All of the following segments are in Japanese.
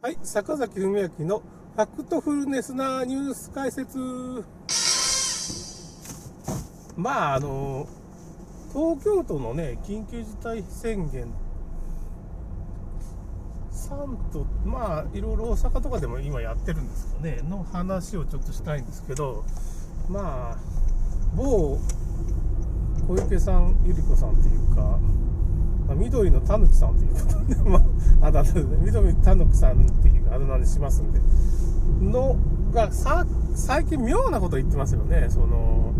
はい、坂崎文明のファクトフルネスなニュース解説。まあ、あの、東京都のね、緊急事態宣言3と、まあ、いろいろ大阪とかでも今やってるんですかね、の話をちょっとしたいんですけど、まあ、某小池さん、ゆり子さんっていうか、まあ、緑のたぬきさんということで、まあ、あだ名で、緑たぬきさんっていうあだ名にしますんで、の、が、さ、最近妙なこと言ってますよね。その、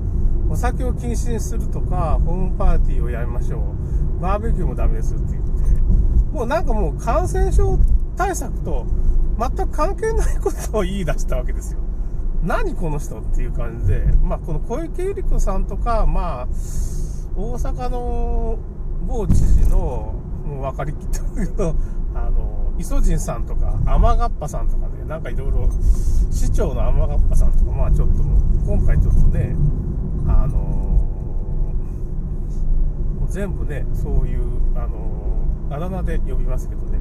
お酒を禁止にするとか、ホームパーティーをやめましょう。バーベキューもダメですって言って、もうなんかもう感染症対策と全く関係ないことを言い出したわけですよ。何この人っていう感じで、まあこの小池百合子さんとか、まあ、大阪の某知事の、もう分かりきったけど、あの、磯人さんとか、天がっぱさんとかね、なんかいろいろ、市長の天がっぱさんとか、まあちょっと、今回ちょっとね、あの全部ね、そういう、あのあだ名で呼びますけどね、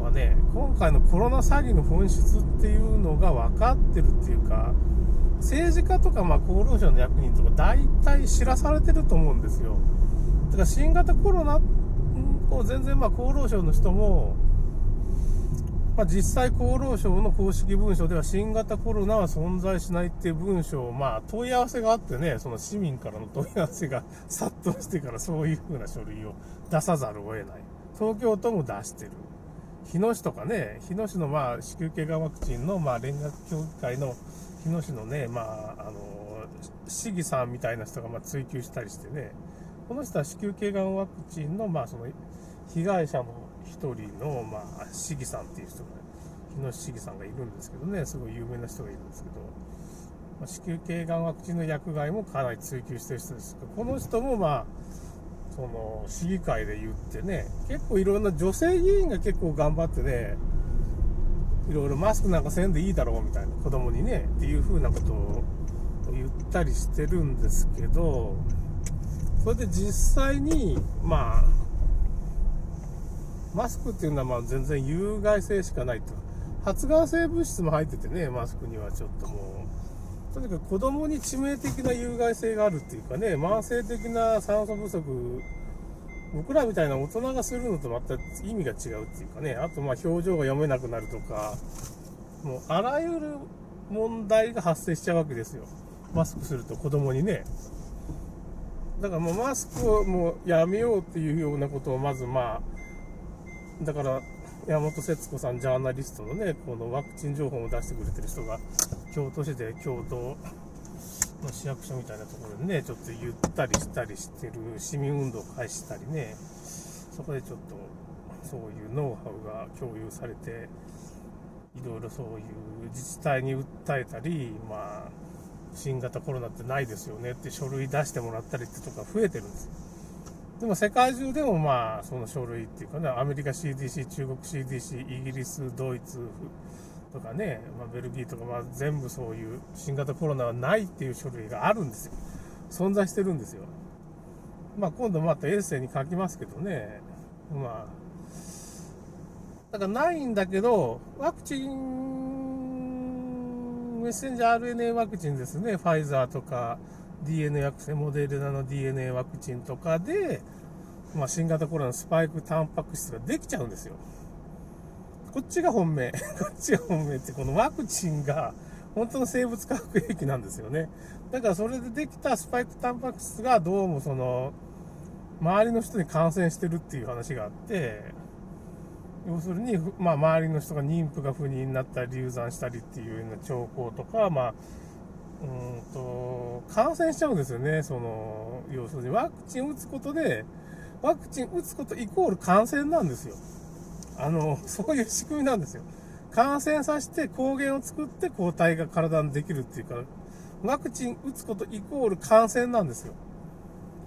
まあね、今回のコロナ詐欺の本質っていうのが分かってるっていうか、政治家とかまあ厚労省の役人とか大体知らされてると思うんですよ。だか新型コロナを全然まあ厚労省の人も、まあ、実際厚労省の公式文書では新型コロナは存在しないっていう文書を、まあ、問い合わせがあってね、その市民からの問い合わせが殺到してからそういう風な書類を出さざるを得ない。東京都も出してる。日野市とかね、日野市のまあ、子宮頸がんワクチンのまあ、連絡協議会の日野市のね、まあ、あの、市議さんみたいな人がま追及したりしてね、この人は子宮頸がんワクチンの、まあ、その、被害者の一人の、まあ、市議さんっていう人が、日野市議さんがいるんですけどね、すごい有名な人がいるんですけど、まあ、子宮頸がんワクチンの薬害もかなり追求してる人ですけど、この人もまあ、その市議会で言ってね、結構いろんな女性議員が結構頑張ってね、いろいろマスクなんかせんでいいだろうみたいな、子供にね、っていう風なことを言ったりしてるんですけど、それで実際に、まあ、マスクっていうのはまあ全然有害性しかないと。発がん性物質も入っててね、マスクにはちょっともう、とにかく子供に致命的な有害性があるっていうかね、慢性的な酸素不足、僕らみたいな大人がするのと全く意味が違うっていうかね、あとまあ表情が読めなくなるとか、もうあらゆる問題が発生しちゃうわけですよ。マスクすると子供にね。だからもうマスクをもうやめようっていうようなことをまずまあ、だから山本節子さん、ジャーナリストのね、このワクチン情報を出してくれてる人が、京都市で共同の市役所みたいなところでね、ちょっと言ったりしたりしてる市民運動を開始したりね、そこでちょっとそういうノウハウが共有されて、いろいろそういう自治体に訴えたり、まあ、新型コロナってないですよねって書類出してもらったりってとか増えてるんですよ。でも世界中でもまあ、その書類っていうかね、アメリカ CDC、中国 CDC、イギリス、ドイツとかね、まあ、ベルギーとか、まあ、全部そういう新型コロナはないっていう書類があるんですよ。存在してるんですよ。まあ、今度またエッセイに書きますけどね、まあ、だからないんだけど、ワクチン、メッセンジャー RNA ワクチンですね、ファイザーとか、DNA ワクチン、モデルナの DNA ワクチンとかで、まあ、新型コロナのスパイクタンパク質ができちゃうんですよ。こっちが本命。こっちが本命って、このワクチンが本当の生物化学兵器なんですよね。だからそれでできたスパイクタンパク質がどうもその、周りの人に感染してるっていう話があって、要するに、まあ、周りの人が妊婦が不妊になったり流産したりっていうような兆候とか、まあ、うんと、感染しちゃうんですよね。その、要するにワクチン打つことで、ワクチン打つことイコール感染なんですよ。あの、そういう仕組みなんですよ。感染させて抗原を作って抗体が体にできるっていうか、ワクチン打つことイコール感染なんですよ。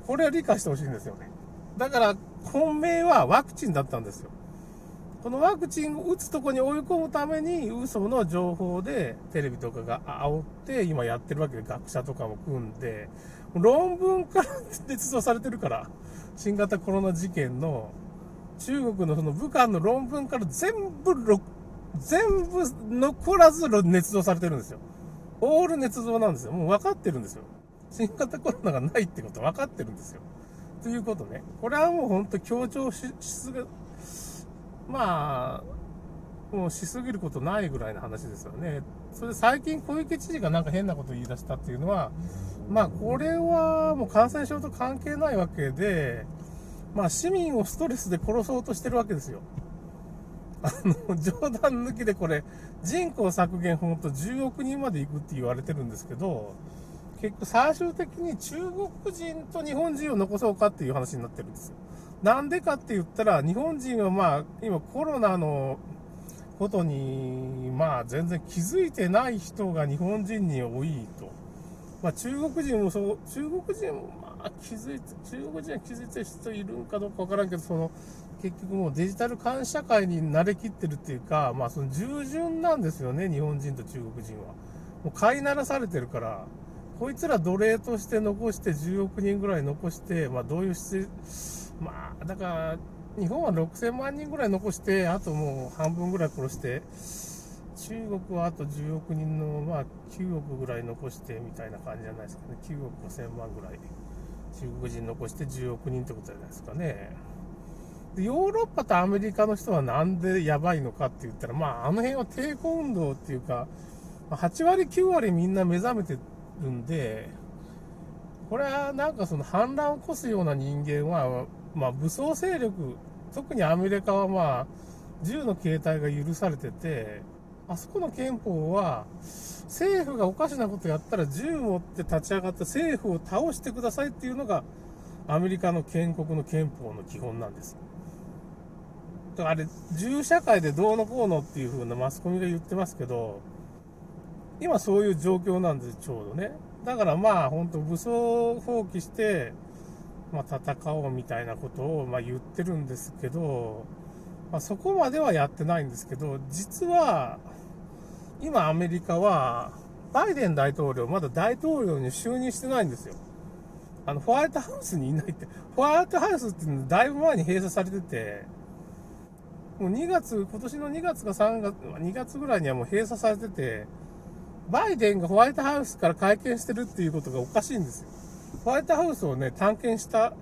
これは理解してほしいんですよね。だから、本命はワクチンだったんですよ。このワクチンを打つとこに追い込むために、嘘の情報でテレビとかが煽って、今やってるわけで、学者とかも組んで、論文から捏造されてるから、新型コロナ事件の中国のその武漢の論文から全部全部残らず捏造されてるんですよ。オール捏造なんですよ。もう分かってるんですよ。新型コロナがないってこと分かってるんですよ。ということね。これはもう本当強調しすぎ、まあ、もうしすぎることないぐらいの話ですよね。それで最近小池知事がなんか変なこと言い出したっていうのは、まあこれはもう感染症と関係ないわけで、まあ市民をストレスで殺そうとしてるわけですよ。あの、冗談抜きでこれ、人口削減ほんと10億人まで行くって言われてるんですけど、結局最終的に中国人と日本人を残そうかっていう話になってるんですよ。なんでかって言ったら、日本人はまあ、今コロナのことに、まあ全然気づいてない人が日本人に多いと。まあ中国人もそう、中国人もまあ気づいて、中国人は気づいてる人いるんかどうかわからんけど、その、結局もうデジタル監視社会に慣れきってるっていうか、まあその従順なんですよね、日本人と中国人は。もう飼いならされてるから、こいつら奴隷として残して10億人ぐらい残して、まあどういう質、まあだから、日本は6000万人ぐらい残して、あともう半分ぐらい殺して、中国はあと10億人の、まあ9億ぐらい残してみたいな感じじゃないですかね。9億5000万ぐらい。中国人残して10億人ってことじゃないですかね。でヨーロッパとアメリカの人はなんでやばいのかって言ったら、まあ、あの辺は抵抗運動っていうか、8割、9割みんな目覚めてるんで、これはなんかその反乱を起こすような人間は、まあ、武装勢力、特にアメリカはまあ、銃の形態が許されてて、あそこの憲法は、政府がおかしなことやったら銃持って立ち上がって政府を倒してくださいっていうのが、アメリカの建国の憲法の基本なんです。だからあれ、銃社会でどうのこうのっていう風なマスコミが言ってますけど、今そういう状況なんです、ちょうどね。だからまあ、本当武装放棄して、まあ、戦おうみたいなことを、ま、言ってるんですけど、まあ、そこまではやってないんですけど、実は、今アメリカは、バイデン大統領、まだ大統領に就任してないんですよ。あの、ホワイトハウスにいないって、ホワイトハウスっていうのだいぶ前に閉鎖されてて、もう2月、今年の2月か3月、2月ぐらいにはもう閉鎖されてて、バイデンがホワイトハウスから会見してるっていうことがおかしいんですよ。ホワイトハウスをね、探検した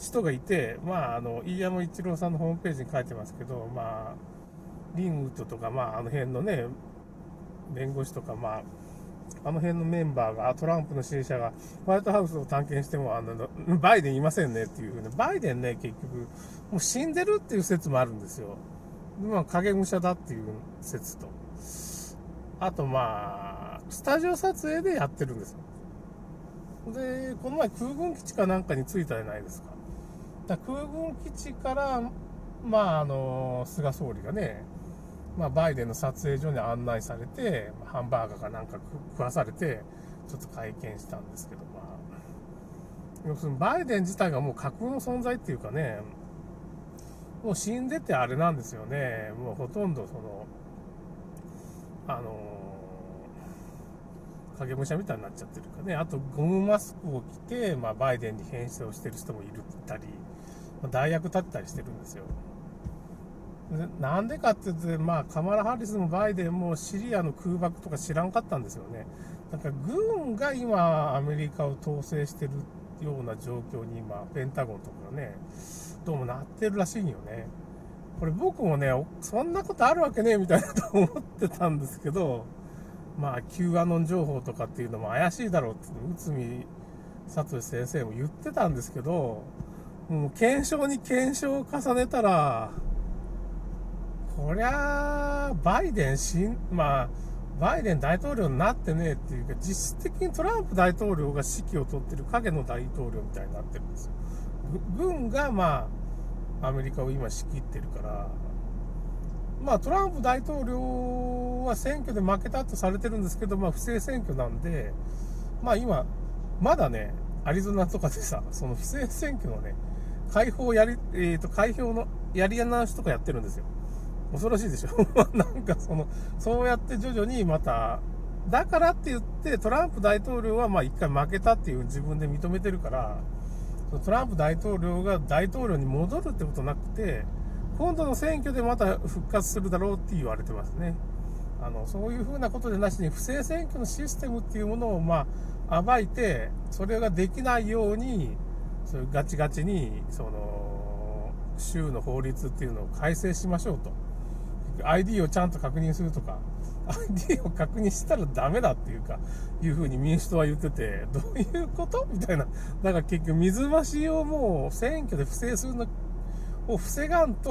人がいて、まあ、あの、飯山一郎さんのホームページに書いてますけど、まあ、リンウッドとか、まあ、あの辺のね、弁護士とか、まあ、あの辺のメンバーが、トランプの支持者が、ホワイトハウスを探検しても、あの、バイデンいませんねっていうふうに、バイデンね、結局、もう死んでるっていう説もあるんですよ。まあ、影武者だっていう説と。あと、まあ、スタジオ撮影でやってるんですよ。で、この前空軍基地かなんかに着いたじゃないですか。だか空軍基地から、まあ、あの、菅総理がね、まあ、バイデンの撮影所に案内されて、ハンバーガーかなんか食わされて、ちょっと会見したんですけど、まあ、要するにバイデン自体がもう架空の存在っていうかね、もう死んでてあれなんですよね。もうほとんどその、あの影武者みたいになっちゃってるかね。あと、ゴムマスクを着て、まあ、バイデンに変装してる人もいるったり、まあ、代役立ったりしてるんですよ。なんでかって言って、まあ、カマラ・ハリスもバイデンもシリアの空爆とか知らんかったんですよね。だから軍が今、アメリカを統制してるような状況に今、ペンタゴンとかね、どうもなってるらしいんよね。これ僕もね、そんなことあるわけねえみたいなと思ってたんですけど、まあ、Q アノン情報とかっていうのも怪しいだろうって、内海聡先生も言ってたんですけど、もう検証に検証を重ねたら、こりゃ、バイデンしん、まあ、バイデン大統領になってねえっていうか、実質的にトランプ大統領が指揮を取ってる影の大統領みたいになってるんですよ。軍が、まあ、アメリカを今仕切ってるから、まあ、トランプ大統領は選挙で負けたとされてるんですけど、まあ、不正選挙なんで、まあ、今、まだね、アリゾナとかでさ、その不正選挙のね、開放やり、えっ、ー、と、開票のやり直しとかやってるんですよ。恐ろしいでしょ なんかその、そうやって徐々にまた、だからって言って、トランプ大統領はまあ一回負けたっていう自分で認めてるから、トランプ大統領が大統領に戻るってことなくて、今度の選挙でまた復活するだろうって言われてますね。あのそういうふうなことでなしに不正選挙のシステムっていうものを、まあ、暴いて、それができないように、そういうガチガチにその州の法律っていうのを改正しましょうと。ID をちゃんと確認するとか、ID を確認したらダメだっていうか、いうふうに民主党は言ってて、どういうこと？みたいな。だから結局水増しをもう選挙で不正するのを防がんと、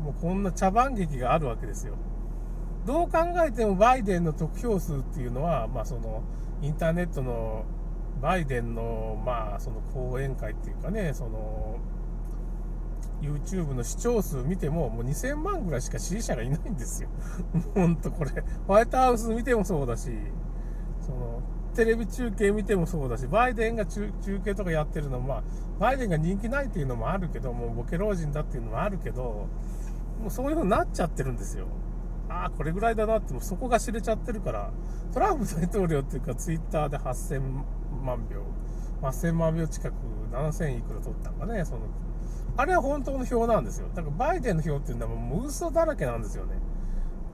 もうこんな茶番劇があるわけですよ。どう考えてもバイデンの得票数っていうのは、まあその、インターネットのバイデンの、まあその講演会っていうかね、その、YouTube の視聴数見ても、もう2000万ぐらいしか支持者がいないんですよ。ほんとこれ、ホワイトハウス見てもそうだし、その、テレビ中継見てもそうだし、バイデンが中継とかやってるのも、まあ、バイデンが人気ないっていうのもあるけど、もうボケ老人だっていうのもあるけど、もうそういう風になっちゃってるんですよ。ああ、これぐらいだなって、もうそこが知れちゃってるから、トランプ大統領っていうか、ツイッターで8000万票、8000万票近く、7000いくら取ったんかね、そのあれは本当の票なんですよ。だからバイデンの票っていうのはもう嘘だらけなんですよね。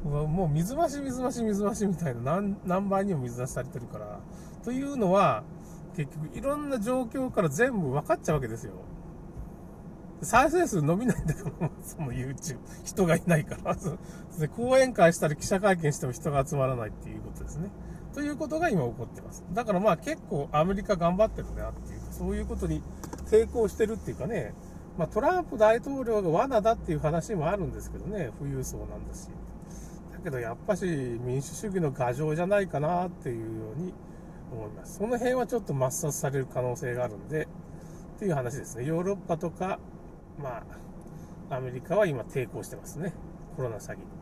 もう水増し水増し水増しみたいな何何倍にも水出しされてるから。というのは、結局いろんな状況から全部分かっちゃうわけですよ。再生数伸びないんだから、その YouTube。人がいないから。で講演会したり記者会見しても人が集まらないっていうことですね。ということが今起こってます。だからまあ結構アメリカ頑張ってるなっていう、そういうことに抵抗してるっていうかね、まあ、トランプ大統領が罠だっていう話もあるんですけどね、富裕層なんだし。けどやっぱし民主主義の牙城じゃないかなっていうように思います。その辺はちょっと抹殺される可能性があるんで、っていう話ですね。ヨーロッパとか、まあ、アメリカは今抵抗してますね。コロナ詐欺。